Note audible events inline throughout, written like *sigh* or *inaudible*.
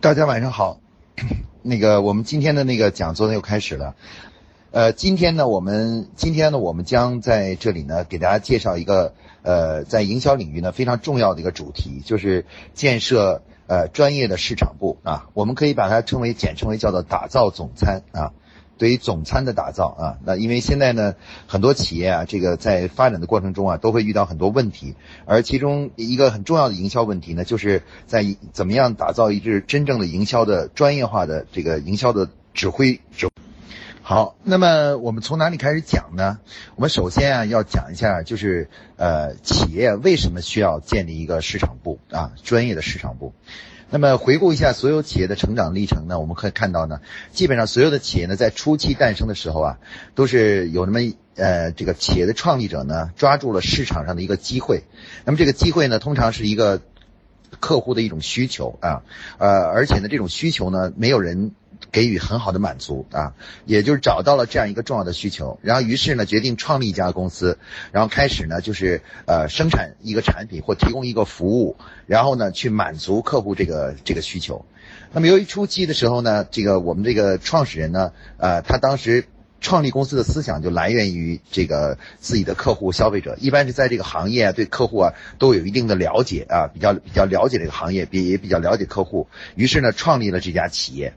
大家晚上好，*clears throat* 那个我们今天的那个讲座呢又开始了，呃，今天呢我们今天呢我们将在这里呢给大家介绍一个呃在营销领域呢非常重要的一个主题，就是建设呃专业的市场部啊，我们可以把它称为简称为叫做打造总参啊。对于总参的打造啊，那因为现在呢，很多企业啊，这个在发展的过程中啊，都会遇到很多问题，而其中一个很重要的营销问题呢，就是在怎么样打造一支真正的营销的专业化的这个营销的指挥指。好，那么我们从哪里开始讲呢？我们首先啊，要讲一下，就是呃，企业为什么需要建立一个市场部啊，专业的市场部。那么回顾一下所有企业的成长历程呢，我们可以看到呢，基本上所有的企业呢，在初期诞生的时候啊，都是有那么呃这个企业的创立者呢，抓住了市场上的一个机会。那么这个机会呢，通常是一个客户的一种需求啊，呃，而且呢，这种需求呢，没有人。给予很好的满足啊，也就是找到了这样一个重要的需求，然后于是呢决定创立一家公司，然后开始呢就是呃生产一个产品或提供一个服务，然后呢去满足客户这个这个需求。那么由于初期的时候呢，这个我们这个创始人呢，呃他当时创立公司的思想就来源于这个自己的客户消费者，一般是在这个行业啊对客户啊都有一定的了解啊，比较比较了解这个行业，比也比较了解客户，于是呢创立了这家企业。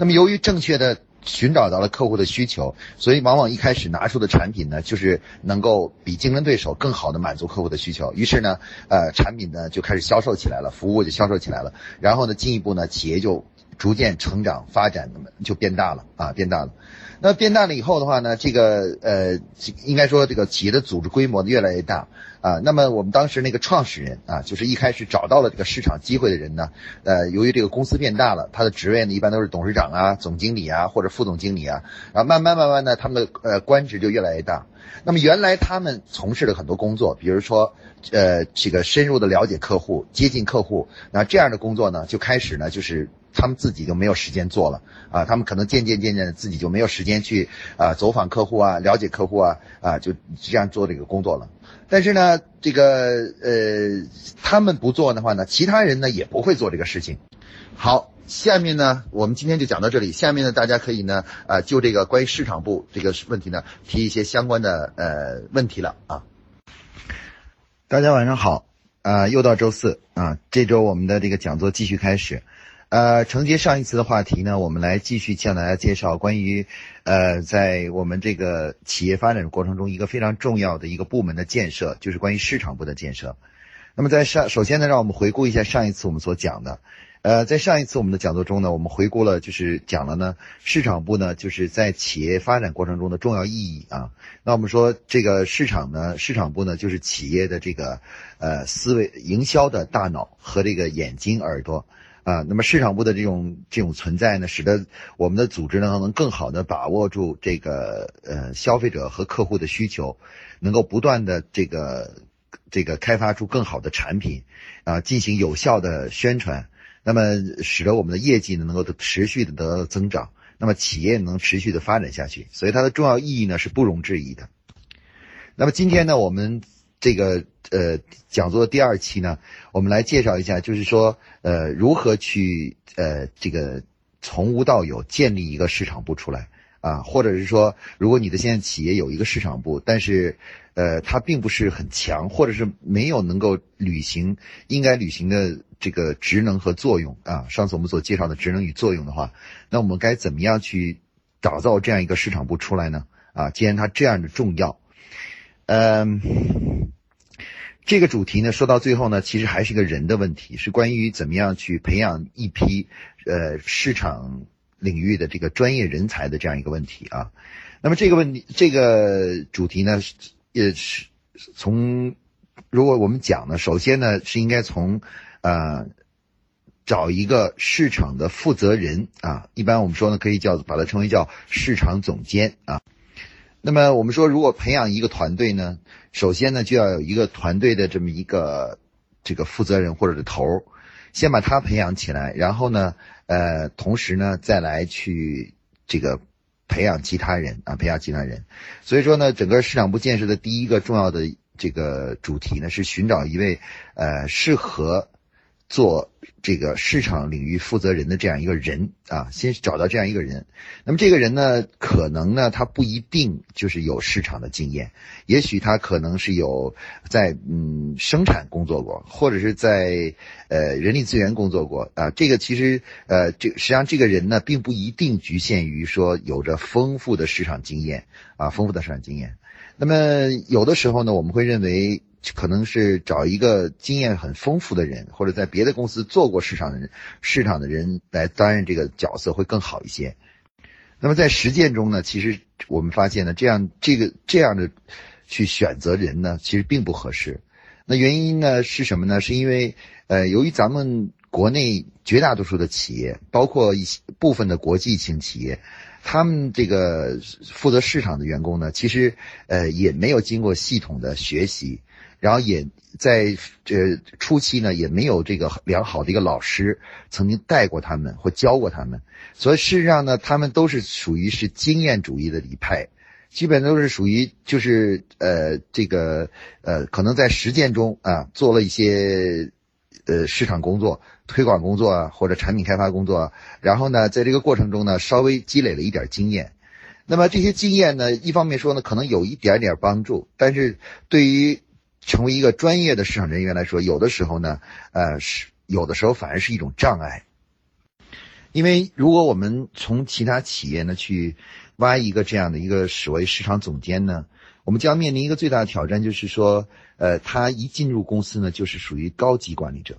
那么，由于正确的寻找到了客户的需求，所以往往一开始拿出的产品呢，就是能够比竞争对手更好的满足客户的需求。于是呢，呃，产品呢就开始销售起来了，服务就销售起来了。然后呢，进一步呢，企业就逐渐成长发展，那么就变大了啊，变大了。那变大了以后的话呢，这个呃，应该说这个企业的组织规模越来越大。啊，那么我们当时那个创始人啊，就是一开始找到了这个市场机会的人呢，呃，由于这个公司变大了，他的职位呢一般都是董事长啊、总经理啊或者副总经理啊，然后慢慢慢慢的，他们的呃官职就越来越大。那么原来他们从事的很多工作，比如说呃这个深入的了解客户、接近客户，那这样的工作呢，就开始呢就是他们自己就没有时间做了啊，他们可能渐渐渐渐的自己就没有时间去啊走访客户啊、了解客户啊啊，就这样做这个工作了。但是呢，这个呃，他们不做的话呢，其他人呢也不会做这个事情。好，下面呢，我们今天就讲到这里。下面呢，大家可以呢，呃，就这个关于市场部这个问题呢，提一些相关的呃问题了啊。大家晚上好，啊，又到周四啊，这周我们的这个讲座继续开始。呃，承接上一次的话题呢，我们来继续向大家介绍关于，呃，在我们这个企业发展过程中，一个非常重要的一个部门的建设，就是关于市场部的建设。那么在上，首先呢，让我们回顾一下上一次我们所讲的。呃，在上一次我们的讲座中呢，我们回顾了，就是讲了呢，市场部呢，就是在企业发展过程中的重要意义啊。那我们说这个市场呢，市场部呢，就是企业的这个呃思维、营销的大脑和这个眼睛、耳朵。啊，那么市场部的这种这种存在呢，使得我们的组织呢能更好的把握住这个呃消费者和客户的需求，能够不断的这个这个开发出更好的产品，啊，进行有效的宣传，那么使得我们的业绩呢能够持续的得到增长，那么企业能持续的发展下去，所以它的重要意义呢是不容置疑的。那么今天呢，我们。这个呃讲座的第二期呢，我们来介绍一下，就是说呃如何去呃这个从无到有建立一个市场部出来啊，或者是说，如果你的现在企业有一个市场部，但是呃它并不是很强，或者是没有能够履行应该履行的这个职能和作用啊，上次我们所介绍的职能与作用的话，那我们该怎么样去打造这样一个市场部出来呢？啊，既然它这样的重要。嗯，这个主题呢，说到最后呢，其实还是一个人的问题，是关于怎么样去培养一批呃市场领域的这个专业人才的这样一个问题啊。那么这个问题，这个主题呢，也是从如果我们讲呢，首先呢是应该从呃找一个市场的负责人啊，一般我们说呢可以叫把它称为叫市场总监啊。那么我们说，如果培养一个团队呢，首先呢就要有一个团队的这么一个这个负责人或者是头儿，先把他培养起来，然后呢，呃，同时呢再来去这个培养其他人啊，培养其他人。所以说呢，整个市场部建设的第一个重要的这个主题呢，是寻找一位呃适合做这个市场领域负责人的这样一个人啊，先找到这样一个人。那么这个人呢，可能呢，他不一定就是有市场的经验，也许他可能是有在嗯生产工作过，或者是在呃人力资源工作过啊。这个其实呃这实际上这个人呢，并不一定局限于说有着丰富的市场经验啊，丰富的市场经验。那么有的时候呢，我们会认为。可能是找一个经验很丰富的人，或者在别的公司做过市场的人，市场的人来担任这个角色会更好一些。那么在实践中呢，其实我们发现呢，这样这个这样的去选择人呢，其实并不合适。那原因呢是什么呢？是因为呃，由于咱们国内绝大多数的企业，包括一些部分的国际型企业，他们这个负责市场的员工呢，其实呃也没有经过系统的学习。然后也在这初期呢，也没有这个良好的一个老师曾经带过他们或教过他们，所以事实上呢，他们都是属于是经验主义的一派，基本都是属于就是呃这个呃可能在实践中啊做了一些呃市场工作、推广工作啊或者产品开发工作，然后呢在这个过程中呢稍微积累了一点经验，那么这些经验呢一方面说呢可能有一点点帮助，但是对于成为一个专业的市场人员来说，有的时候呢，呃，是有的时候反而是一种障碍。因为如果我们从其他企业呢去挖一个这样的一个所谓市场总监呢，我们将面临一个最大的挑战，就是说，呃，他一进入公司呢，就是属于高级管理者。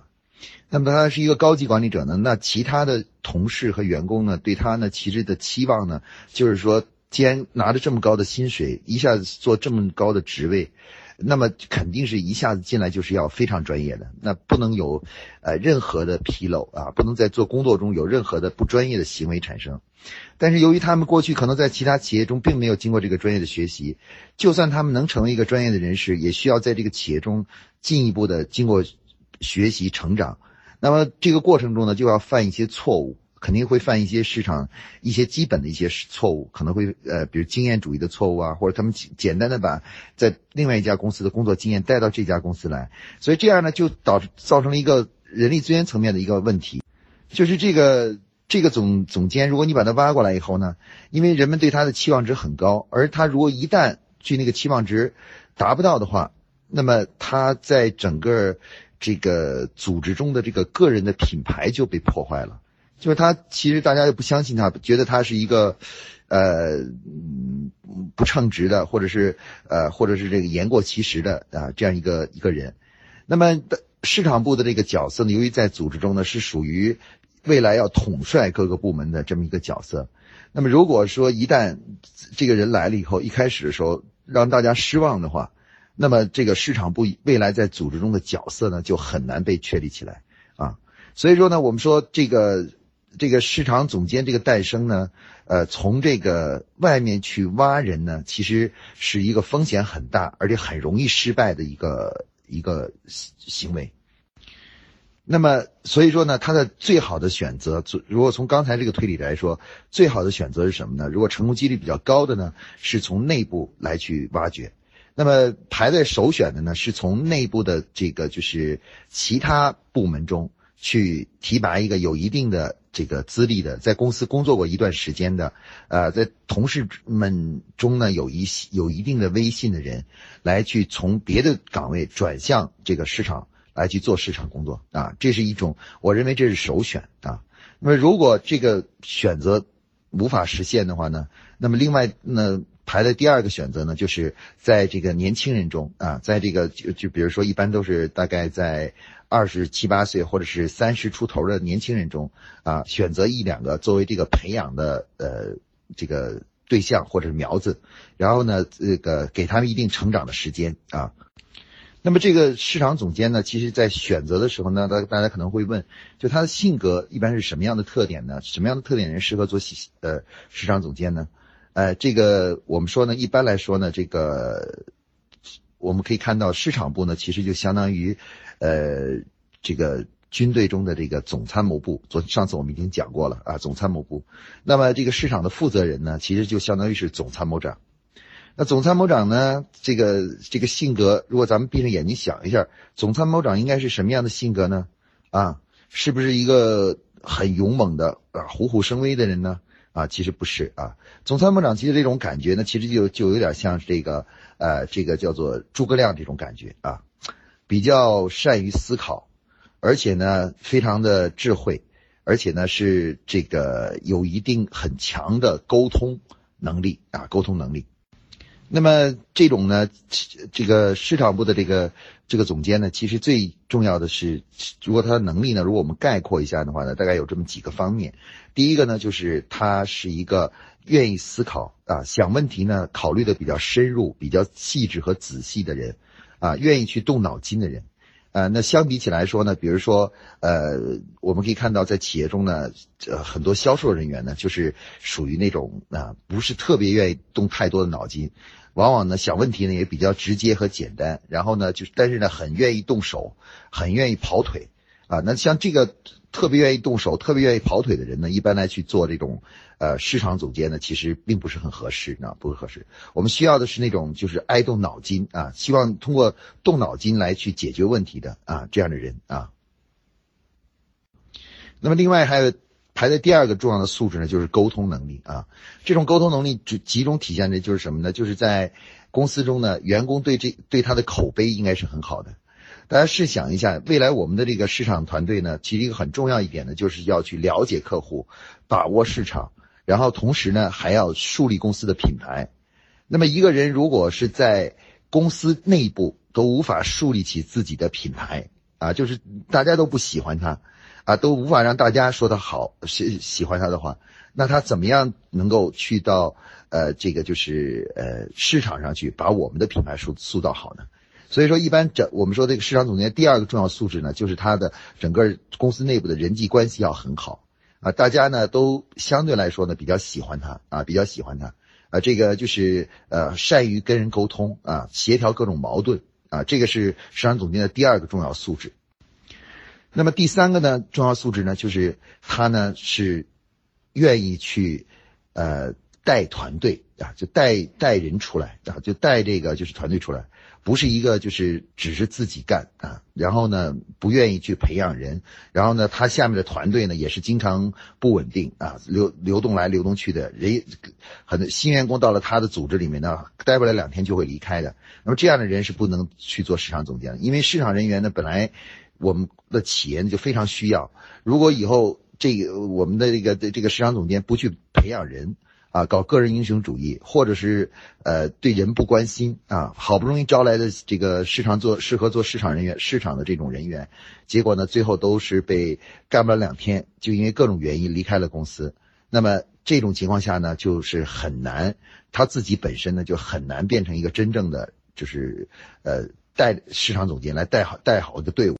那么他是一个高级管理者呢，那其他的同事和员工呢，对他呢其实的期望呢，就是说，既然拿着这么高的薪水，一下子做这么高的职位。那么肯定是一下子进来就是要非常专业的，那不能有，呃任何的纰漏啊，不能在做工作中有任何的不专业的行为产生。但是由于他们过去可能在其他企业中并没有经过这个专业的学习，就算他们能成为一个专业的人士，也需要在这个企业中进一步的经过学习成长。那么这个过程中呢，就要犯一些错误。肯定会犯一些市场一些基本的一些错误，可能会呃，比如经验主义的错误啊，或者他们简单的把在另外一家公司的工作经验带到这家公司来，所以这样呢就导致造成了一个人力资源层面的一个问题，就是这个这个总总监，如果你把他挖过来以后呢，因为人们对他的期望值很高，而他如果一旦去那个期望值达不到的话，那么他在整个这个组织中的这个个人的品牌就被破坏了。就是他，其实大家又不相信他，觉得他是一个，呃，不称职的，或者是呃，或者是这个言过其实的啊，这样一个一个人。那么市场部的这个角色呢，由于在组织中呢是属于未来要统帅各个部门的这么一个角色。那么如果说一旦这个人来了以后，一开始的时候让大家失望的话，那么这个市场部未来在组织中的角色呢就很难被确立起来啊。所以说呢，我们说这个。这个市场总监这个诞生呢，呃，从这个外面去挖人呢，其实是一个风险很大，而且很容易失败的一个一个行为。那么，所以说呢，他的最好的选择，如果从刚才这个推理来说，最好的选择是什么呢？如果成功几率比较高的呢，是从内部来去挖掘。那么排在首选的呢，是从内部的这个就是其他部门中。去提拔一个有一定的这个资历的，在公司工作过一段时间的，呃，在同事们中呢有一有一定的威信的人，来去从别的岗位转向这个市场来去做市场工作啊，这是一种我认为这是首选啊。那么如果这个选择无法实现的话呢，那么另外呢排的第二个选择呢，就是在这个年轻人中啊，在这个就就比如说一般都是大概在。二十七八岁或者是三十出头的年轻人中，啊，选择一两个作为这个培养的呃这个对象或者是苗子，然后呢，这个给他们一定成长的时间啊。那么这个市场总监呢，其实在选择的时候呢，大大家可能会问，就他的性格一般是什么样的特点呢？什么样的特点人适合做呃市场总监呢？呃，这个我们说呢，一般来说呢，这个我们可以看到市场部呢，其实就相当于。呃，这个军队中的这个总参谋部，昨上次我们已经讲过了啊，总参谋部。那么这个市场的负责人呢，其实就相当于是总参谋长。那总参谋长呢，这个这个性格，如果咱们闭上眼睛想一下，总参谋长应该是什么样的性格呢？啊，是不是一个很勇猛的啊虎虎生威的人呢？啊，其实不是啊。总参谋长其实这种感觉呢，其实就就有点像这个呃，这个叫做诸葛亮这种感觉啊，比较善于思考，而且呢非常的智慧，而且呢是这个有一定很强的沟通能力啊，沟通能力。那么这种呢，这个市场部的这个这个总监呢，其实最重要的是，如果他的能力呢，如果我们概括一下的话呢，大概有这么几个方面。第一个呢，就是他是一个愿意思考啊，想问题呢，考虑的比较深入、比较细致和仔细的人，啊，愿意去动脑筋的人。呃，那相比起来说呢，比如说，呃，我们可以看到在企业中呢，呃，很多销售人员呢，就是属于那种啊，不是特别愿意动太多的脑筋。往往呢，想问题呢也比较直接和简单，然后呢，就是但是呢，很愿意动手，很愿意跑腿，啊，那像这个特别愿意动手、特别愿意跑腿的人呢，一般来去做这种呃市场总监呢，其实并不是很合适，啊，不合适。我们需要的是那种就是爱动脑筋啊，希望通过动脑筋来去解决问题的啊这样的人啊。那么另外还有。排在第二个重要的素质呢，就是沟通能力啊。这种沟通能力集集中体现的就是什么呢？就是在公司中呢，员工对这对他的口碑应该是很好的。大家试想一下，未来我们的这个市场团队呢，其实一个很重要一点呢，就是要去了解客户，把握市场，然后同时呢，还要树立公司的品牌。那么一个人如果是在公司内部都无法树立起自己的品牌啊，就是大家都不喜欢他。啊，都无法让大家说他好，喜喜欢他的话，那他怎么样能够去到呃这个就是呃市场上去把我们的品牌塑塑造好呢？所以说，一般整我们说这个市场总监第二个重要素质呢，就是他的整个公司内部的人际关系要很好。啊，大家呢都相对来说呢比较喜欢他啊，比较喜欢他啊，这个就是呃善于跟人沟通啊，协调各种矛盾啊，这个是市场总监的第二个重要素质。那么第三个呢，重要素质呢，就是他呢是愿意去呃带团队啊，就带带人出来啊，就带这个就是团队出来，不是一个就是只是自己干啊，然后呢不愿意去培养人，然后呢他下面的团队呢也是经常不稳定啊，流流动来流动去的人，很多新员工到了他的组织里面呢，待不了两天就会离开的。那么这样的人是不能去做市场总监的，因为市场人员呢本来。我们的企业就非常需要，如果以后这个我们的这个这个市场总监不去培养人啊，搞个人英雄主义，或者是呃对人不关心啊，好不容易招来的这个市场做适合做市场人员市场的这种人员，结果呢最后都是被干不了两天，就因为各种原因离开了公司。那么这种情况下呢，就是很难他自己本身呢就很难变成一个真正的就是呃带市场总监来带好带好一个队伍。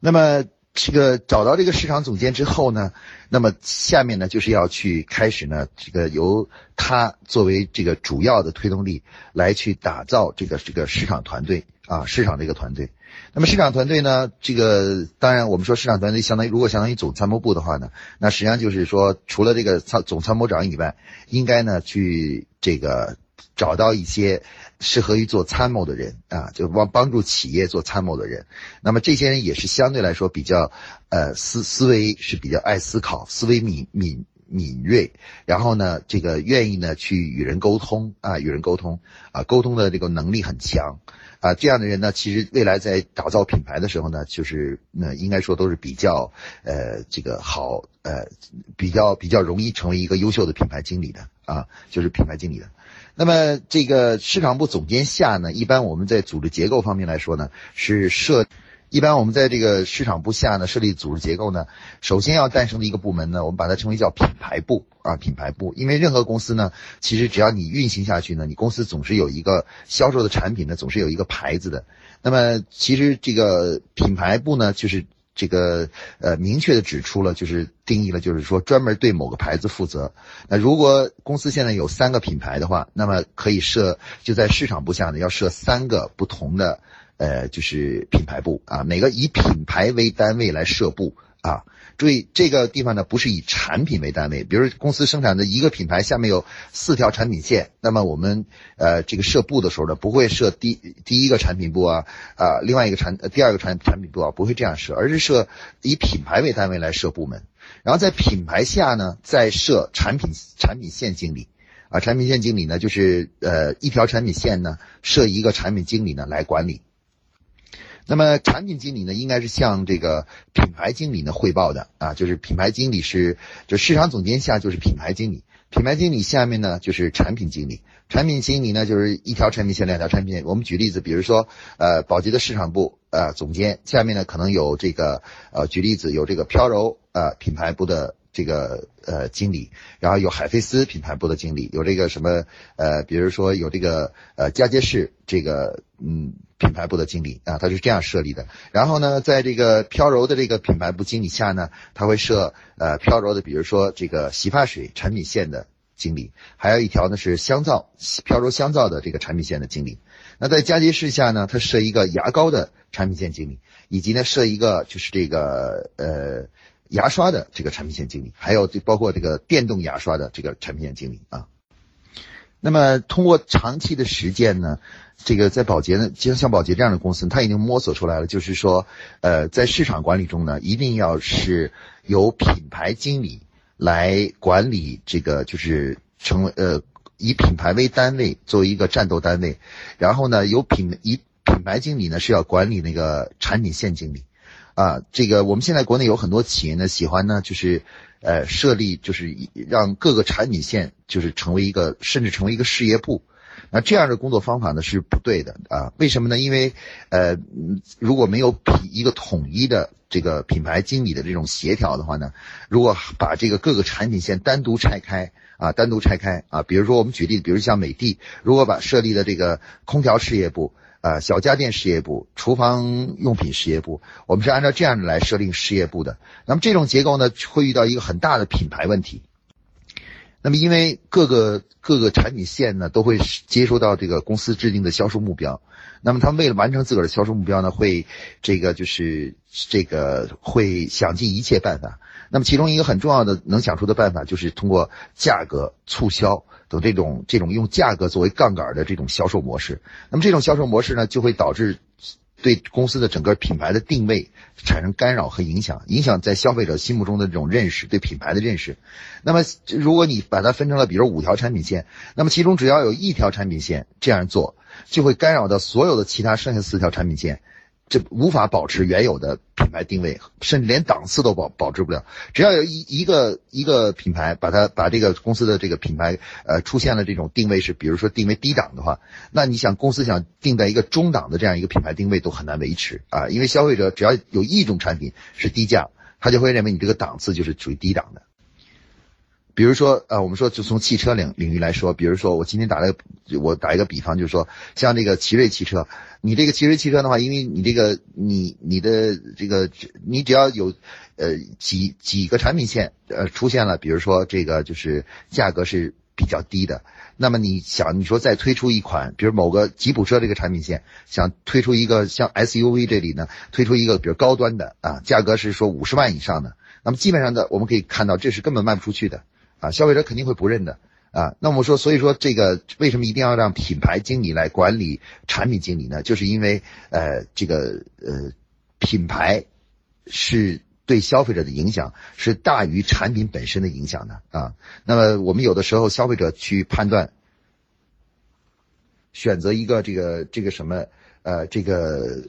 那么这个找到这个市场总监之后呢，那么下面呢就是要去开始呢，这个由他作为这个主要的推动力来去打造这个这个市场团队啊，市场这个团队。那么市场团队呢，这个当然我们说市场团队相当于如果相当于总参谋部的话呢，那实际上就是说除了这个参总参谋长以外，应该呢去这个找到一些。适合于做参谋的人啊，就帮帮助企业做参谋的人。那么这些人也是相对来说比较，呃，思思维是比较爱思考，思维敏敏敏锐。然后呢，这个愿意呢去与人沟通啊，与人沟通啊，沟通的这个能力很强啊。这样的人呢，其实未来在打造品牌的时候呢，就是那应该说都是比较呃这个好呃比较比较容易成为一个优秀的品牌经理的啊，就是品牌经理的。那么这个市场部总监下呢，一般我们在组织结构方面来说呢，是设，一般我们在这个市场部下呢设立组织结构呢，首先要诞生的一个部门呢，我们把它称为叫品牌部啊，品牌部。因为任何公司呢，其实只要你运行下去呢，你公司总是有一个销售的产品呢，总是有一个牌子的。那么其实这个品牌部呢，就是。这个呃，明确的指出了，就是定义了，就是说专门对某个牌子负责。那如果公司现在有三个品牌的话，那么可以设就在市场部下呢，要设三个不同的呃，就是品牌部啊，每个以品牌为单位来设部啊。注意这个地方呢，不是以产品为单位，比如公司生产的一个品牌下面有四条产品线，那么我们呃这个设部的时候呢，不会设第第一个产品部啊啊另外一个产第二个产产品部啊，不会这样设，而是设以品牌为单位来设部门，然后在品牌下呢再设产品产品线经理。啊，产品线经理呢，就是呃一条产品线呢设一个产品经理呢来管理。那么产品经理呢，应该是向这个品牌经理呢汇报的啊，就是品牌经理是就市场总监下就是品牌经理，品牌经理下面呢就是产品经理，产品经理呢就是一条产品线两条产品线。我们举例子，比如说呃宝洁的市场部呃总监下面呢可能有这个呃举例子有这个飘柔呃品牌部的。这个呃经理，然后有海飞丝品牌部的经理，有这个什么呃，比如说有这个呃佳洁士这个嗯品牌部的经理啊，他是这样设立的。然后呢，在这个飘柔的这个品牌部经理下呢，他会设呃飘柔的，比如说这个洗发水产品线的经理，还有一条呢是香皂飘柔香皂的这个产品线的经理。那在佳洁士下呢，他设一个牙膏的产品线经理，以及呢设一个就是这个呃。牙刷的这个产品线经理，还有这包括这个电动牙刷的这个产品线经理啊。那么通过长期的实践呢，这个在宝洁呢，就像宝洁这样的公司，它已经摸索出来了，就是说，呃，在市场管理中呢，一定要是由品牌经理来管理这个，就是成为呃以品牌为单位作为一个战斗单位，然后呢，由品以品牌经理呢是要管理那个产品线经理。啊，这个我们现在国内有很多企业呢，喜欢呢，就是，呃，设立就是让各个产品线就是成为一个，甚至成为一个事业部。那这样的工作方法呢是不对的啊？为什么呢？因为，呃，如果没有品一个统一的这个品牌经理的这种协调的话呢，如果把这个各个产品线单独拆开啊，单独拆开啊，比如说我们举例，比如像美的，如果把设立的这个空调事业部。啊，小家电事业部、厨房用品事业部，我们是按照这样的来设定事业部的。那么这种结构呢，会遇到一个很大的品牌问题。那么因为各个各个产品线呢，都会接收到这个公司制定的销售目标。那么他们为了完成自个儿的销售目标呢，会这个就是这个会想尽一切办法。那么其中一个很重要的能想出的办法，就是通过价格促销。等这种这种用价格作为杠杆的这种销售模式，那么这种销售模式呢，就会导致对公司的整个品牌的定位产生干扰和影响，影响在消费者心目中的这种认识，对品牌的认识。那么如果你把它分成了，比如五条产品线，那么其中只要有一条产品线这样做，就会干扰到所有的其他剩下四条产品线。这无法保持原有的品牌定位，甚至连档次都保保持不了。只要有一一个一个品牌把它把这个公司的这个品牌呃出现了这种定位是，比如说定为低档的话，那你想公司想定在一个中档的这样一个品牌定位都很难维持啊，因为消费者只要有一种产品是低价，他就会认为你这个档次就是属于低档的。比如说，呃，我们说就从汽车领领域来说，比如说我今天打了个我打一个比方，就是说像这个奇瑞汽车，你这个奇瑞汽车的话，因为你这个你你的这个你只要有呃几几个产品线呃出现了，比如说这个就是价格是比较低的，那么你想你说再推出一款，比如某个吉普车这个产品线，想推出一个像 SUV 这里呢推出一个比如高端的啊，价格是说五十万以上的，那么基本上的我们可以看到这是根本卖不出去的。啊，消费者肯定会不认的啊。那我们说，所以说这个为什么一定要让品牌经理来管理产品经理呢？就是因为呃，这个呃，品牌是对消费者的影响是大于产品本身的影响的啊。那么我们有的时候消费者去判断选择一个这个这个什么呃这个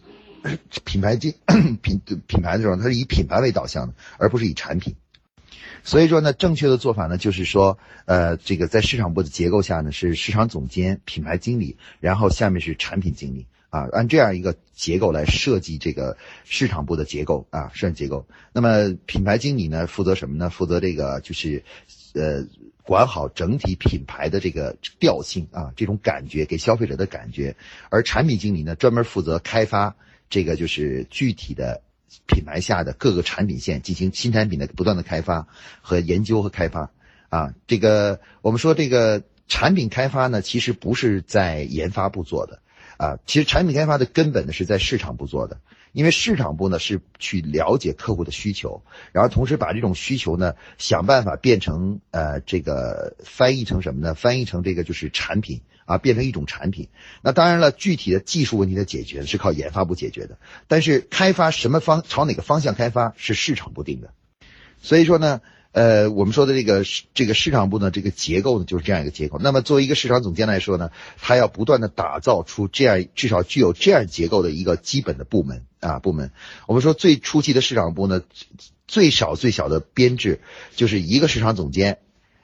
品牌经 *coughs* 品品牌的时候，它是以品牌为导向的，而不是以产品。所以说呢，正确的做法呢，就是说，呃，这个在市场部的结构下呢，是市场总监、品牌经理，然后下面是产品经理啊，按这样一个结构来设计这个市场部的结构啊，设计结构。那么品牌经理呢，负责什么呢？负责这个就是，呃，管好整体品牌的这个调性啊，这种感觉给消费者的感觉。而产品经理呢，专门负责开发这个就是具体的。品牌下的各个产品线进行新产品的不断的开发和研究和开发。啊，这个我们说这个产品开发呢，其实不是在研发部做的。啊，其实产品开发的根本呢是在市场部做的，因为市场部呢是去了解客户的需求，然后同时把这种需求呢想办法变成呃这个翻译成什么呢？翻译成这个就是产品啊，变成一种产品。那当然了，具体的技术问题的解决是靠研发部解决的，但是开发什么方朝哪个方向开发是市场部定的。所以说呢。呃，我们说的这个这个市场部呢，这个结构呢就是这样一个结构。那么作为一个市场总监来说呢，他要不断的打造出这样至少具有这样结构的一个基本的部门啊部门。我们说最初期的市场部呢，最少最小的编制就是一个市场总监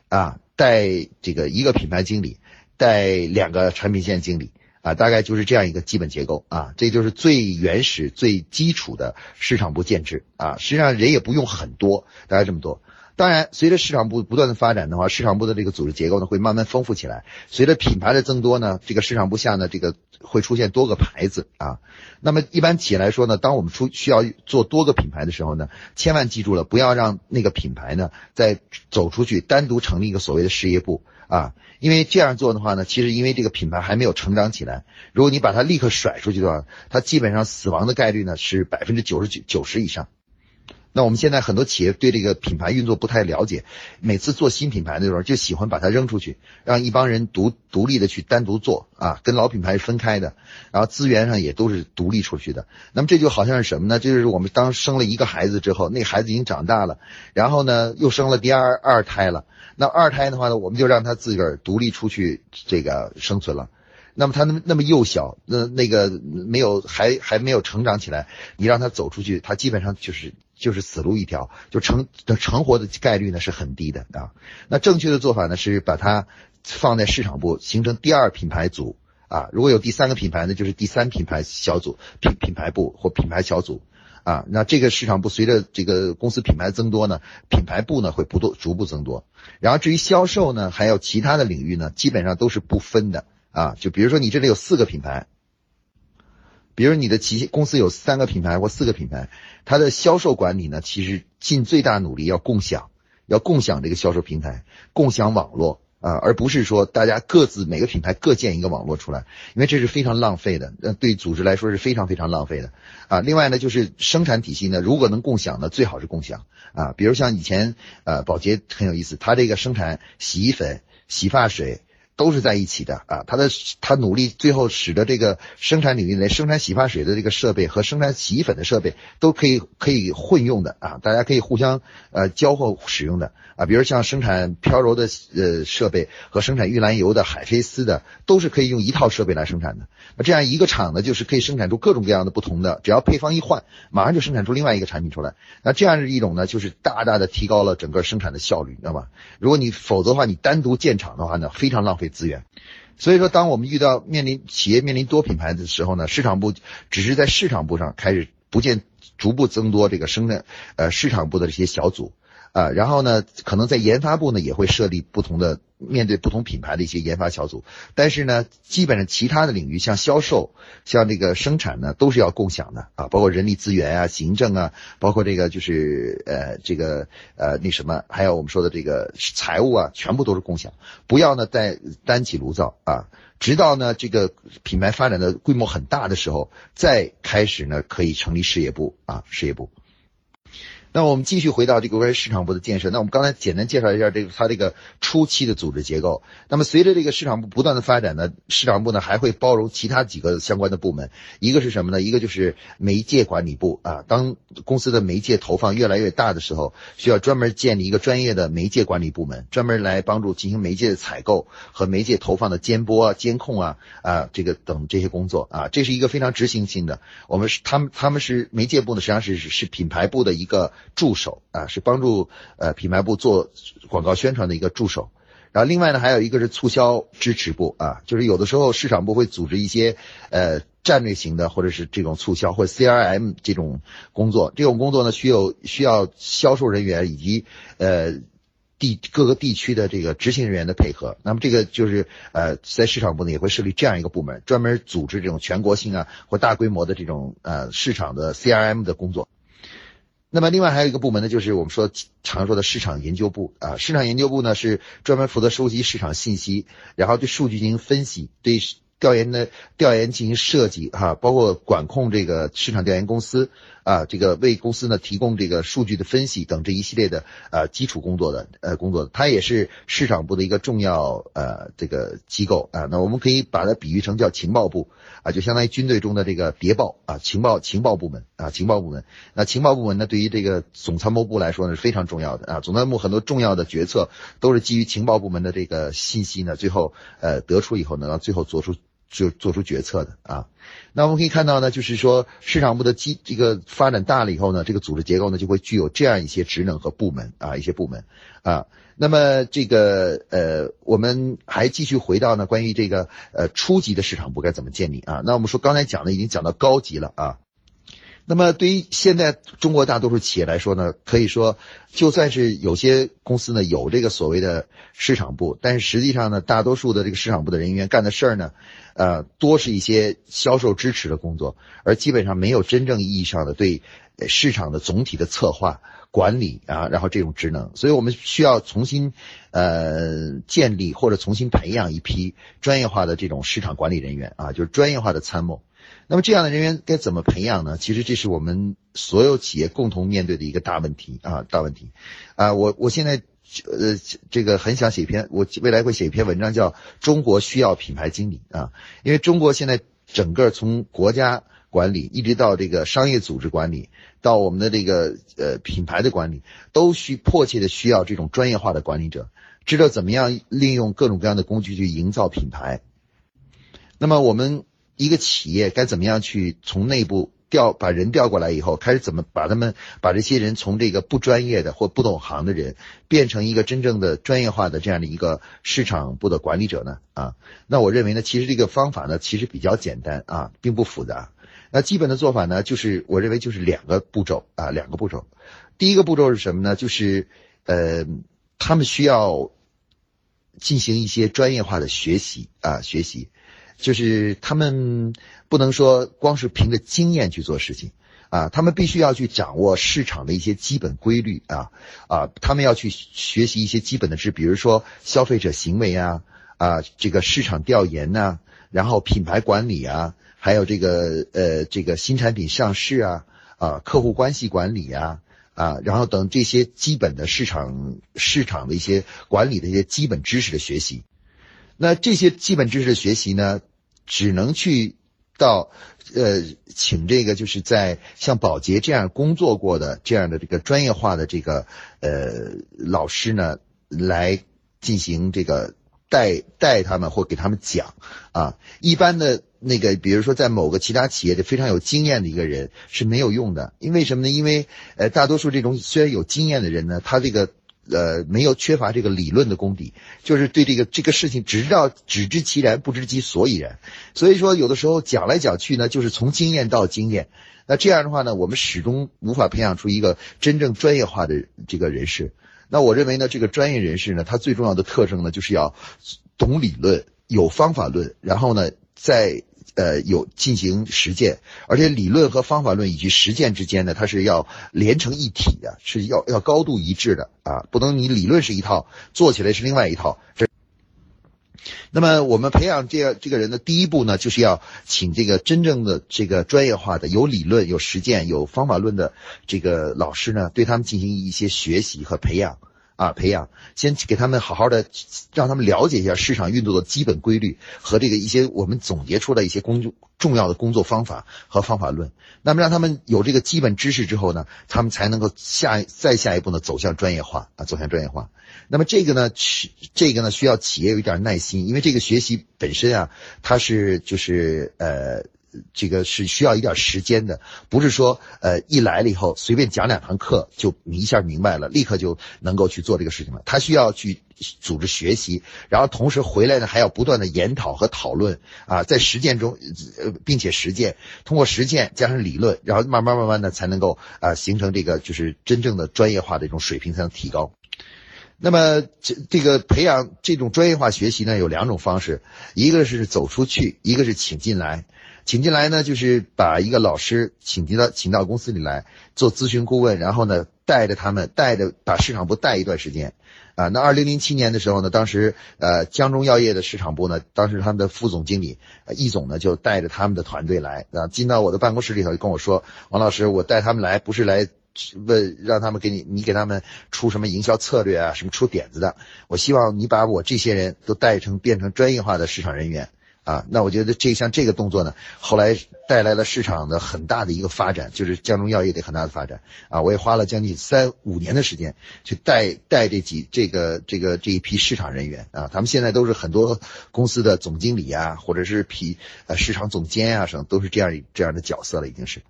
啊带这个一个品牌经理带两个产品线经理啊，大概就是这样一个基本结构啊，这就是最原始最基础的市场部建制啊。实际上人也不用很多，大概这么多。当然，随着市场部不断的发展的话，市场部的这个组织结构呢会慢慢丰富起来。随着品牌的增多呢，这个市场部下呢这个会出现多个牌子啊。那么一般企业来说呢，当我们出需要做多个品牌的时候呢，千万记住了，不要让那个品牌呢再走出去，单独成立一个所谓的事业部啊。因为这样做的话呢，其实因为这个品牌还没有成长起来，如果你把它立刻甩出去的话，它基本上死亡的概率呢是百分之九十九九十以上。那我们现在很多企业对这个品牌运作不太了解，每次做新品牌的时候就喜欢把它扔出去，让一帮人独独立的去单独做啊，跟老品牌是分开的，然后资源上也都是独立出去的。那么这就好像是什么呢？这就是我们当生了一个孩子之后，那孩子已经长大了，然后呢又生了第二二胎了。那二胎的话呢，我们就让他自个儿独立出去这个生存了。那么他那么那么幼小，那那个没有还还没有成长起来，你让他走出去，他基本上就是。就是死路一条，就成的成活的概率呢是很低的啊。那正确的做法呢是把它放在市场部，形成第二品牌组啊。如果有第三个品牌呢，就是第三品牌小组品品牌部或品牌小组啊。那这个市场部随着这个公司品牌增多呢，品牌部呢会不多逐步增多。然后至于销售呢，还有其他的领域呢，基本上都是不分的啊。就比如说你这里有四个品牌。比如你的企公司有三个品牌或四个品牌，它的销售管理呢，其实尽最大努力要共享，要共享这个销售平台，共享网络啊，而不是说大家各自每个品牌各建一个网络出来，因为这是非常浪费的，呃，对组织来说是非常非常浪费的啊。另外呢，就是生产体系呢，如果能共享呢，最好是共享啊。比如像以前呃，宝洁很有意思，它这个生产洗衣粉、洗发水。都是在一起的啊，他的他努力，最后使得这个生产领域内生产洗发水的这个设备和生产洗衣粉的设备都可以可以混用的啊，大家可以互相呃交互使用的啊，比如像生产飘柔的呃设备和生产玉兰油的海飞丝的，都是可以用一套设备来生产的。那这样一个厂呢，就是可以生产出各种各样的不同的，只要配方一换，马上就生产出另外一个产品出来。那这样一种呢，就是大大的提高了整个生产的效率，知道吗？如果你否则的话，你单独建厂的话呢，非常浪费。资源，所以说，当我们遇到面临企业面临多品牌的时候呢，市场部只是在市场部上开始逐渐逐步增多这个生产呃市场部的这些小组。啊，然后呢，可能在研发部呢也会设立不同的面对不同品牌的一些研发小组，但是呢，基本上其他的领域像销售、像这个生产呢，都是要共享的啊，包括人力资源啊、行政啊，包括这个就是呃这个呃那什么，还有我们说的这个财务啊，全部都是共享，不要呢再单起炉灶啊，直到呢这个品牌发展的规模很大的时候，再开始呢可以成立事业部啊，事业部。那我们继续回到这个关于市场部的建设。那我们刚才简单介绍一下这个它这个初期的组织结构。那么随着这个市场部不断的发展呢，市场部呢还会包容其他几个相关的部门。一个是什么呢？一个就是媒介管理部啊。当公司的媒介投放越来越大的时候，需要专门建立一个专业的媒介管理部门，专门来帮助进行媒介的采购和媒介投放的监播、啊监控啊啊这个等这些工作啊。这是一个非常执行性的。我们是他们他们是媒介部呢，实际上是是品牌部的一个。助手啊，是帮助呃品牌部做广告宣传的一个助手。然后另外呢，还有一个是促销支持部啊，就是有的时候市场部会组织一些呃战略型的或者是这种促销或 CRM 这种工作。这种工作呢，需要需要销售人员以及呃地各个地区的这个执行人员的配合。那么这个就是呃在市场部呢也会设立这样一个部门，专门组织这种全国性啊或大规模的这种呃市场的 CRM 的工作。那么另外还有一个部门呢，就是我们说常说的市场研究部啊。市场研究部呢是专门负责收集市场信息，然后对数据进行分析，对调研的调研进行设计哈，包括管控这个市场调研公司啊，这个为公司呢提供这个数据的分析等这一系列的呃基础工作的呃工作，它也是市场部的一个重要呃这个机构啊。那我们可以把它比喻成叫情报部啊，就相当于军队中的这个谍报啊，情报情报部门啊，情报部门。那情报部门呢，对于这个总参谋部来说呢是非常重要的啊，总参谋部很多重要的决策都是基于情报部门的这个信息呢，最后呃得出以后呢，最后做出。就做出决策的啊，那我们可以看到呢，就是说市场部的基这个发展大了以后呢，这个组织结构呢就会具有这样一些职能和部门啊，一些部门啊。那么这个呃，我们还继续回到呢，关于这个呃初级的市场部该怎么建立啊？那我们说刚才讲的已经讲到高级了啊。那么对于现在中国大多数企业来说呢，可以说，就算是有些公司呢有这个所谓的市场部，但是实际上呢，大多数的这个市场部的人员干的事儿呢，呃，多是一些销售支持的工作，而基本上没有真正意义上的对市场的总体的策划管理啊，然后这种职能，所以我们需要重新呃建立或者重新培养一批专业化的这种市场管理人员啊，就是专业化的参谋。那么这样的人员该怎么培养呢？其实这是我们所有企业共同面对的一个大问题啊，大问题啊！我我现在呃这个很想写一篇，我未来会写一篇文章，叫《中国需要品牌经理》啊，因为中国现在整个从国家管理一直到这个商业组织管理，到我们的这个呃品牌的管理，都需迫切的需要这种专业化的管理者，知道怎么样利用各种各样的工具去营造品牌。那么我们。一个企业该怎么样去从内部调把人调过来以后，开始怎么把他们把这些人从这个不专业的或不懂行的人变成一个真正的专业化的这样的一个市场部的管理者呢？啊，那我认为呢，其实这个方法呢，其实比较简单啊，并不复杂。那基本的做法呢，就是我认为就是两个步骤啊，两个步骤。第一个步骤是什么呢？就是呃，他们需要进行一些专业化的学习啊，学习。就是他们不能说光是凭着经验去做事情啊，他们必须要去掌握市场的一些基本规律啊啊，他们要去学习一些基本的知，比如说消费者行为啊啊，这个市场调研呐，然后品牌管理啊，还有这个呃这个新产品上市啊啊，客户关系管理啊啊，然后等这些基本的市场市场的一些管理的一些基本知识的学习。那这些基本知识的学习呢，只能去到呃，请这个就是在像保洁这样工作过的这样的这个专业化的这个呃老师呢，来进行这个带带他们或给他们讲啊。一般的那个，比如说在某个其他企业的非常有经验的一个人是没有用的，因为什么呢？因为呃，大多数这种虽然有经验的人呢，他这个。呃，没有缺乏这个理论的功底，就是对这个这个事情只知道只知其然，不知其所以然。所以说，有的时候讲来讲去呢，就是从经验到经验。那这样的话呢，我们始终无法培养出一个真正专业化的这个人士。那我认为呢，这个专业人士呢，他最重要的特征呢，就是要懂理论，有方法论，然后呢，在。呃，有进行实践，而且理论和方法论以及实践之间呢，它是要连成一体的，是要要高度一致的啊，不能你理论是一套，做起来是另外一套。这，那么我们培养这样这个人的第一步呢，就是要请这个真正的这个专业化的、有理论、有实践、有方法论的这个老师呢，对他们进行一些学习和培养。啊，培养先给他们好好的，让他们了解一下市场运作的基本规律和这个一些我们总结出来一些工作重要的工作方法和方法论。那么让他们有这个基本知识之后呢，他们才能够下再下一步呢走向专业化啊，走向专业化。那么这个呢，这个呢需要企业有一点耐心，因为这个学习本身啊，它是就是呃。这个是需要一点时间的，不是说呃一来了以后随便讲两堂课就一下明白了，立刻就能够去做这个事情了。他需要去组织学习，然后同时回来呢还要不断的研讨和讨论啊，在实践中呃并且实践，通过实践加上理论，然后慢慢慢慢的才能够啊形成这个就是真正的专业化的一种水平才能提高。那么这这个培养这种专业化学习呢有两种方式，一个是走出去，一个是请进来。请进来呢，就是把一个老师请进到请到公司里来做咨询顾问，然后呢带着他们带着把市场部带一段时间。啊，那二零零七年的时候呢，当时呃江中药业的市场部呢，当时他们的副总经理易总呢就带着他们的团队来啊，进到我的办公室里头就跟我说，王老师，我带他们来不是来问让他们给你你给他们出什么营销策略啊，什么出点子的，我希望你把我这些人都带成变成专业化的市场人员。啊，那我觉得这像这个动作呢，后来带来了市场的很大的一个发展，就是江中药业的很大的发展啊。我也花了将近三五年的时间去带带这几这个这个这一批市场人员啊，他们现在都是很多公司的总经理啊，或者是批呃市场总监啊什么，都是这样这样的角色了，已经是。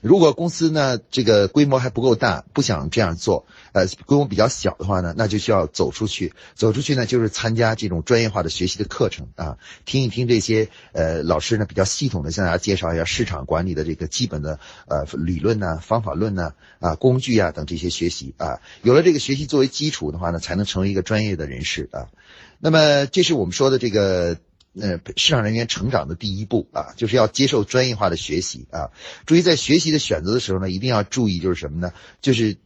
如果公司呢这个规模还不够大，不想这样做，呃，规模比较小的话呢，那就需要走出去。走出去呢，就是参加这种专业化的学习的课程啊，听一听这些呃老师呢比较系统的向大家介绍一下市场管理的这个基本的呃理论呢、方法论呢、啊工具啊等这些学习啊。有了这个学习作为基础的话呢，才能成为一个专业的人士啊。那么这是我们说的这个。呃，市场人员成长的第一步啊，就是要接受专业化的学习啊。注意，在学习的选择的时候呢，一定要注意就是什么呢？就是，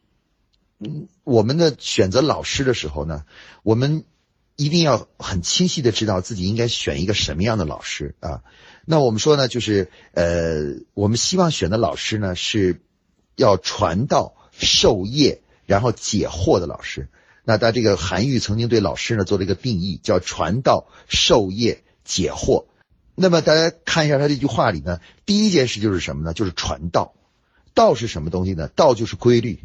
嗯，我们的选择老师的时候呢，我们一定要很清晰的知道自己应该选一个什么样的老师啊。那我们说呢，就是呃，我们希望选的老师呢，是要传道授业，然后解惑的老师。那他这个韩愈曾经对老师呢做了一个定义，叫传道授业。解惑，那么大家看一下他这句话里呢，第一件事就是什么呢？就是传道。道是什么东西呢？道就是规律，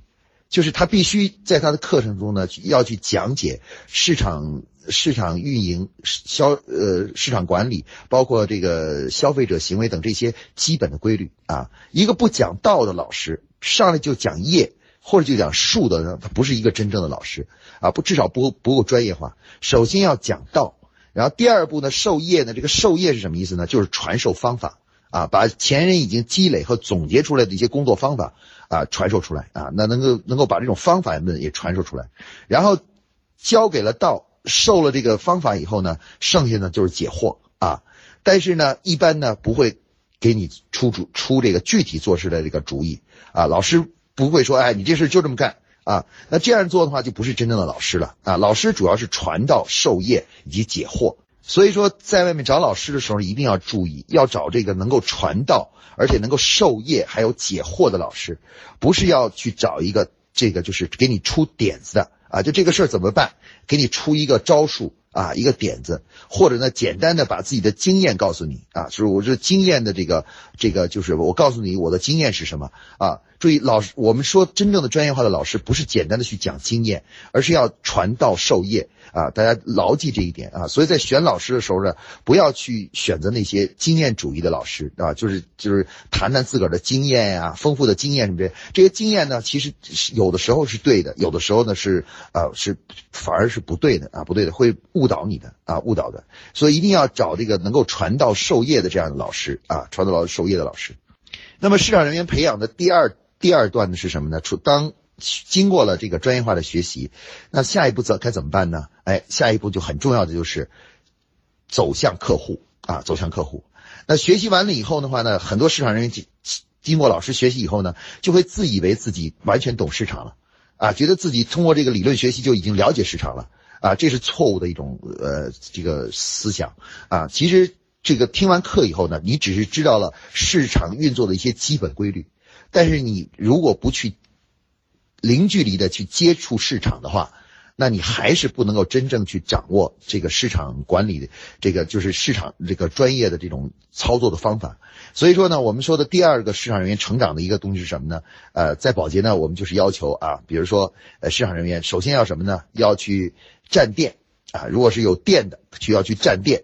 就是他必须在他的课程中呢，要去讲解市场、市场运营、销呃市场管理，包括这个消费者行为等这些基本的规律啊。一个不讲道的老师，上来就讲业或者就讲术的呢，他不是一个真正的老师啊，不至少不不够专业化。首先要讲道。然后第二步呢，授业呢，这个授业是什么意思呢？就是传授方法啊，把前人已经积累和总结出来的一些工作方法啊传授出来啊，那能够能够把这种方法论也传授出来，然后教给了道，授了这个方法以后呢，剩下呢就是解惑啊，但是呢，一般呢不会给你出主出这个具体做事的这个主意啊，老师不会说，哎，你这事就这么干。啊，那这样做的话就不是真正的老师了啊！老师主要是传道授业以及解惑，所以说在外面找老师的时候一定要注意，要找这个能够传道而且能够授业还有解惑的老师，不是要去找一个这个就是给你出点子的啊，就这个事儿怎么办，给你出一个招数。啊，一个点子，或者呢，简单的把自己的经验告诉你啊，就是我这经验的这个这个，就是我告诉你我的经验是什么啊。注意，老师，我们说真正的专业化的老师，不是简单的去讲经验，而是要传道授业。啊，大家牢记这一点啊！所以在选老师的时候呢，不要去选择那些经验主义的老师啊，就是就是谈谈自个儿的经验呀，丰富的经验什么的。这些经验呢，其实有的时候是对的，有的时候呢是啊是反而是不对的啊，不对的会误导你的啊，误导的。所以一定要找这个能够传道授业的这样的老师啊，传道授业的老师。那么市场人员培养的第二第二段呢是什么呢？出当。经过了这个专业化的学习，那下一步怎该怎么办呢？哎，下一步就很重要的就是走向客户啊，走向客户。那学习完了以后的话呢，很多市场人员经经过老师学习以后呢，就会自以为自己完全懂市场了啊，觉得自己通过这个理论学习就已经了解市场了啊，这是错误的一种呃这个思想啊。其实这个听完课以后呢，你只是知道了市场运作的一些基本规律，但是你如果不去零距离的去接触市场的话，那你还是不能够真正去掌握这个市场管理的这个就是市场这个专业的这种操作的方法。所以说呢，我们说的第二个市场人员成长的一个东西是什么呢？呃，在保洁呢，我们就是要求啊，比如说呃，市场人员首先要什么呢？要去站店啊，如果是有店的，就要去站店。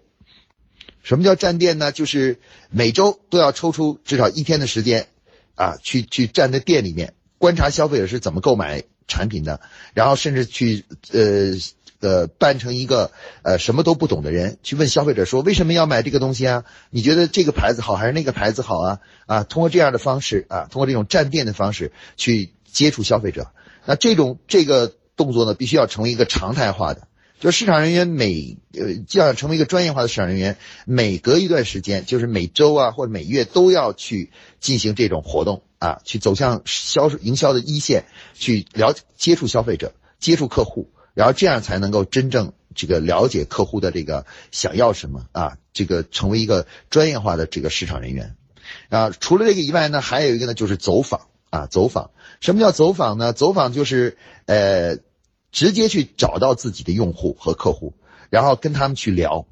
什么叫站店呢？就是每周都要抽出至少一天的时间啊，去去站在店里面。观察消费者是怎么购买产品的，然后甚至去呃呃扮成一个呃什么都不懂的人，去问消费者说为什么要买这个东西啊？你觉得这个牌子好还是那个牌子好啊？啊，通过这样的方式啊，通过这种站店的方式去接触消费者，那这种这个动作呢，必须要成为一个常态化的。就市场人员每呃就要成为一个专业化的市场人员，每隔一段时间，就是每周啊或者每月都要去进行这种活动啊，去走向销售营销的一线，去了解接触消费者、接触客户，然后这样才能够真正这个了解客户的这个想要什么啊，这个成为一个专业化的这个市场人员。啊，除了这个以外呢，还有一个呢就是走访啊，走访。什么叫走访呢？走访就是呃。直接去找到自己的用户和客户，然后跟他们去聊。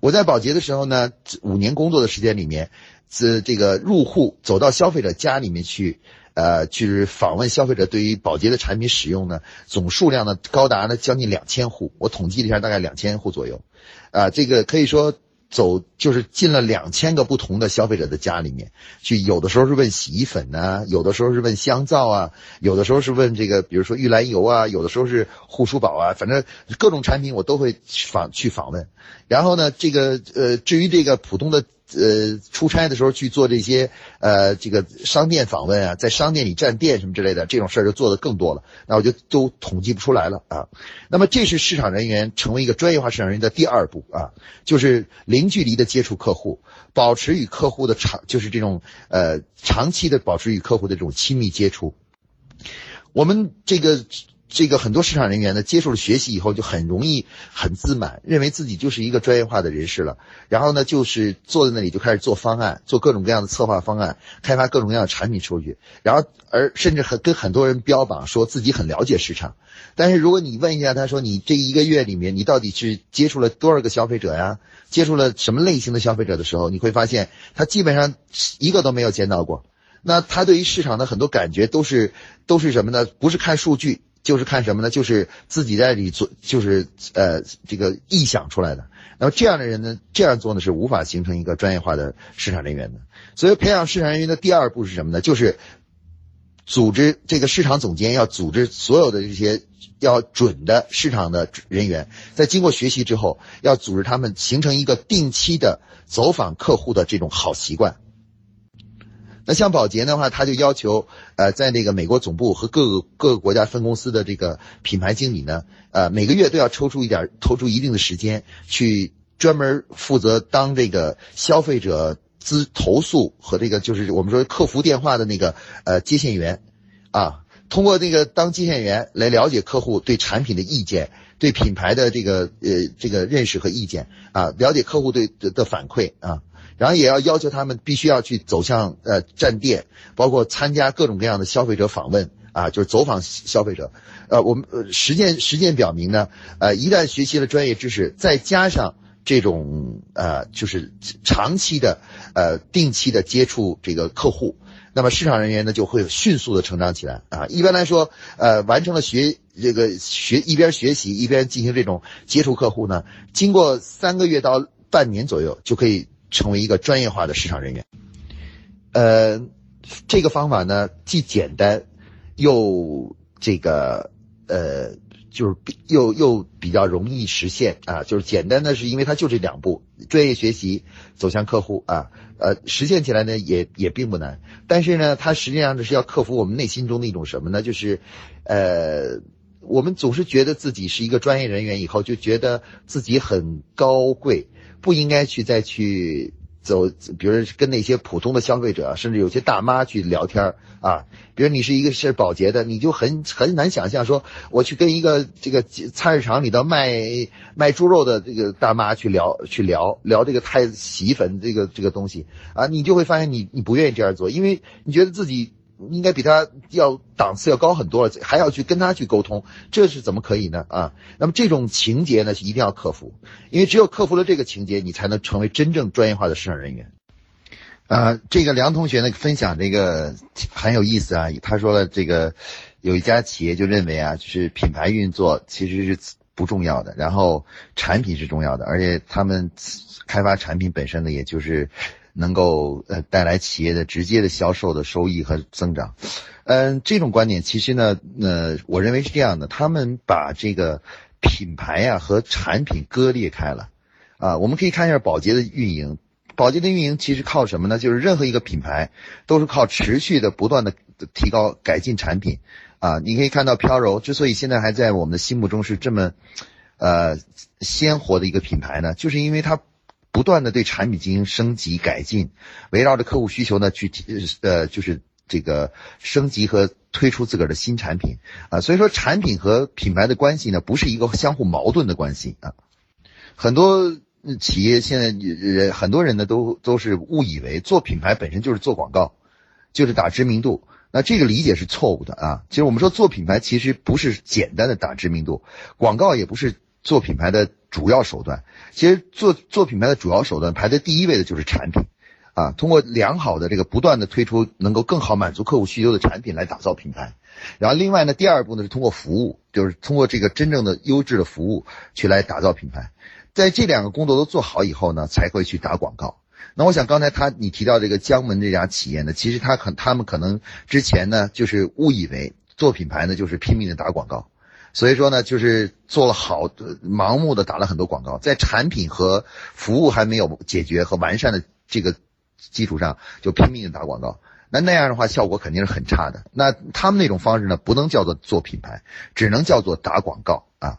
我在保洁的时候呢，五年工作的时间里面，自这个入户走到消费者家里面去，呃，去访问消费者对于保洁的产品使用呢，总数量呢高达呢将近两千户，我统计了一下，大概两千户左右。啊，这个可以说。走就是进了两千个不同的消费者的家里面去，有的时候是问洗衣粉呐，有的时候是问香皂啊，有的时候是问这个，比如说玉兰油啊，有的时候是护舒宝啊，反正各种产品我都会访去访问。然后呢，这个呃，至于这个普通的。呃，出差的时候去做这些呃，这个商店访问啊，在商店里站店什么之类的这种事儿就做的更多了，那我就都统计不出来了啊。那么这是市场人员成为一个专业化市场人员的第二步啊，就是零距离的接触客户，保持与客户的长，就是这种呃长期的保持与客户的这种亲密接触。我们这个。这个很多市场人员呢，接受了学习以后，就很容易很自满，认为自己就是一个专业化的人士了。然后呢，就是坐在那里就开始做方案，做各种各样的策划方案，开发各种各样的产品出去。然后，而甚至很跟很多人标榜说自己很了解市场。但是如果你问一下他说，你这一个月里面你到底是接触了多少个消费者呀？接触了什么类型的消费者的时候，你会发现他基本上一个都没有见到过。那他对于市场的很多感觉都是都是什么呢？不是看数据。就是看什么呢？就是自己在里做，就是呃这个臆想出来的。那么这样的人呢，这样做呢是无法形成一个专业化的市场人员的。所以培养市场人员的第二步是什么呢？就是组织这个市场总监要组织所有的这些要准的市场的人员，在经过学习之后，要组织他们形成一个定期的走访客户的这种好习惯。那像宝洁的话，他就要求，呃，在那个美国总部和各个各个国家分公司的这个品牌经理呢，呃，每个月都要抽出一点，抽出一定的时间，去专门负责当这个消费者资投诉和这个就是我们说客服电话的那个呃接线员，啊，通过那个当接线员来了解客户对产品的意见，对品牌的这个呃这个认识和意见，啊，了解客户对的反馈啊。然后也要要求他们必须要去走向呃站店，包括参加各种各样的消费者访问啊，就是走访消费者。呃，我们呃实践实践表明呢，呃，一旦学习了专业知识，再加上这种呃就是长期的呃定期的接触这个客户，那么市场人员呢就会迅速的成长起来啊。一般来说，呃，完成了学这个学一边学习一边进行这种接触客户呢，经过三个月到半年左右就可以。成为一个专业化的市场人员，呃，这个方法呢，既简单，又这个呃，就是又又比较容易实现啊。就是简单的是，因为它就这两步：专业学习，走向客户啊。呃，实现起来呢，也也并不难。但是呢，它实际上呢是要克服我们内心中的一种什么呢？就是呃，我们总是觉得自己是一个专业人员，以后就觉得自己很高贵。不应该去再去走，比如跟那些普通的消费者，甚至有些大妈去聊天啊。比如你是一个是保洁的，你就很很难想象说，我去跟一个这个菜市场里头卖卖猪肉的这个大妈去聊去聊聊这个太洗衣粉这个这个东西啊，你就会发现你你不愿意这样做，因为你觉得自己。应该比他要档次要高很多了，还要去跟他去沟通，这是怎么可以呢？啊，那么这种情节呢是一定要克服，因为只有克服了这个情节，你才能成为真正专业化的市场人员。啊，这个梁同学呢分享这个很有意思啊，他说了这个有一家企业就认为啊，就是品牌运作其实是不重要的，然后产品是重要的，而且他们开发产品本身呢，也就是。能够呃带来企业的直接的销售的收益和增长，嗯，这种观点其实呢，呃，我认为是这样的，他们把这个品牌呀和产品割裂开了，啊，我们可以看一下宝洁的运营，宝洁的运营其实靠什么呢？就是任何一个品牌都是靠持续的不断的提高改进产品，啊，你可以看到飘柔之所以现在还在我们的心目中是这么。呃鲜活的一个品牌呢？就是因为它不断的对产品进行升级改进，围绕着客户需求呢去呃就是这个升级和推出自个儿的新产品啊。所以说产品和品牌的关系呢不是一个相互矛盾的关系啊。很多企业现在人很多人呢都都是误以为做品牌本身就是做广告，就是打知名度。那这个理解是错误的啊！其实我们说做品牌，其实不是简单的打知名度，广告也不是做品牌的主要手段。其实做做品牌的主要手段排在第一位的就是产品，啊，通过良好的这个不断的推出能够更好满足客户需求的产品来打造品牌。然后另外呢，第二步呢是通过服务，就是通过这个真正的优质的服务去来打造品牌。在这两个工作都做好以后呢，才会去打广告。那我想刚才他你提到这个江门这家企业呢，其实他可他们可能之前呢就是误以为做品牌呢就是拼命的打广告，所以说呢就是做了好盲目的打了很多广告，在产品和服务还没有解决和完善的这个基础上就拼命的打广告，那那样的话效果肯定是很差的。那他们那种方式呢不能叫做做品牌，只能叫做打广告啊。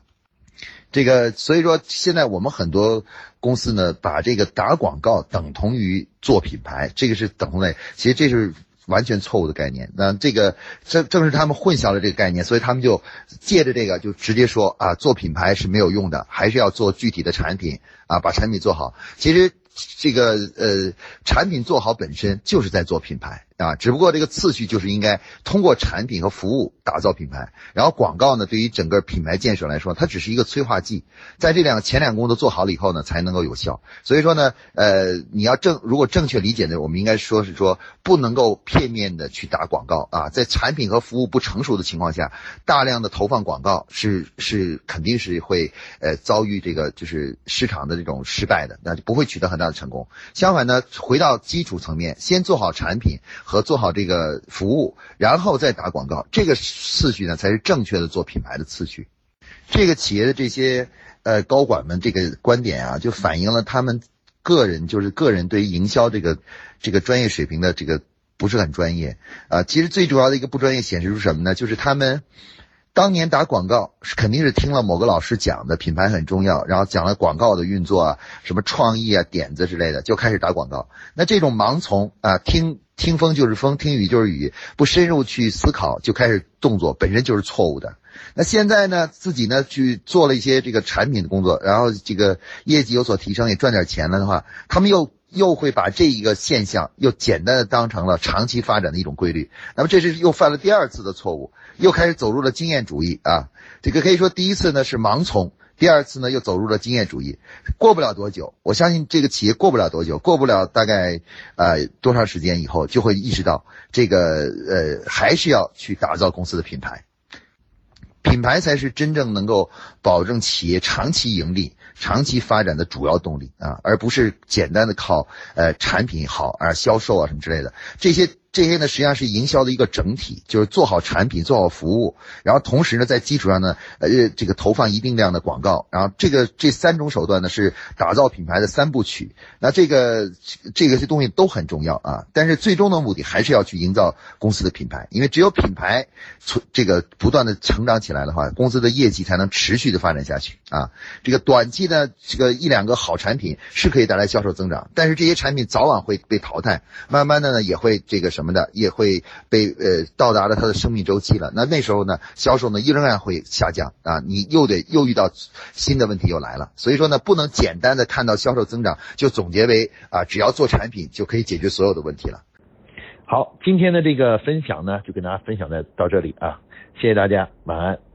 这个所以说现在我们很多。公司呢，把这个打广告等同于做品牌，这个是等同类，其实这是完全错误的概念。那这个正正是他们混淆了这个概念，所以他们就借着这个就直接说啊，做品牌是没有用的，还是要做具体的产品啊，把产品做好。其实这个呃，产品做好本身就是在做品牌。啊，只不过这个次序就是应该通过产品和服务打造品牌，然后广告呢，对于整个品牌建设来说，它只是一个催化剂，在这两个前两工作做好了以后呢，才能够有效。所以说呢，呃，你要正如果正确理解呢，我们应该说是说不能够片面的去打广告啊，在产品和服务不成熟的情况下，大量的投放广告是是肯定是会呃遭遇这个就是市场的这种失败的，那就不会取得很大的成功。相反呢，回到基础层面，先做好产品。和做好这个服务，然后再打广告，这个次序呢才是正确的做品牌的次序。这个企业的这些呃高管们这个观点啊，就反映了他们个人就是个人对于营销这个这个专业水平的这个不是很专业啊。其实最主要的一个不专业显示出什么呢？就是他们当年打广告是肯定是听了某个老师讲的品牌很重要，然后讲了广告的运作啊，什么创意啊点子之类的，就开始打广告。那这种盲从啊听。听风就是风，听雨就是雨，不深入去思考就开始动作，本身就是错误的。那现在呢，自己呢去做了一些这个产品的工作，然后这个业绩有所提升，也赚点钱了的话，他们又又会把这一个现象又简单的当成了长期发展的一种规律。那么这是又犯了第二次的错误，又开始走入了经验主义啊。这个可以说第一次呢是盲从。第二次呢，又走入了经验主义，过不了多久，我相信这个企业过不了多久，过不了大概呃多长时间以后，就会意识到这个呃还是要去打造公司的品牌，品牌才是真正能够保证企业长期盈利、长期发展的主要动力啊，而不是简单的靠呃产品好啊、销售啊什么之类的这些。这些呢，实际上是营销的一个整体，就是做好产品，做好服务，然后同时呢，在基础上呢，呃，这个投放一定量的广告，然后这个这三种手段呢，是打造品牌的三部曲。那这个这个些东西都很重要啊，但是最终的目的还是要去营造公司的品牌，因为只有品牌从这个不断的成长起来的话，公司的业绩才能持续的发展下去啊。这个短期的这个一两个好产品是可以带来销售增长，但是这些产品早晚会被淘汰，慢慢的呢，也会这个什么。的也会被呃到达了它的生命周期了，那那时候呢销售呢依然会下降啊，你又得又遇到新的问题又来了，所以说呢不能简单的看到销售增长就总结为啊只要做产品就可以解决所有的问题了。好，今天的这个分享呢就跟大家分享在到这里啊，谢谢大家，晚安。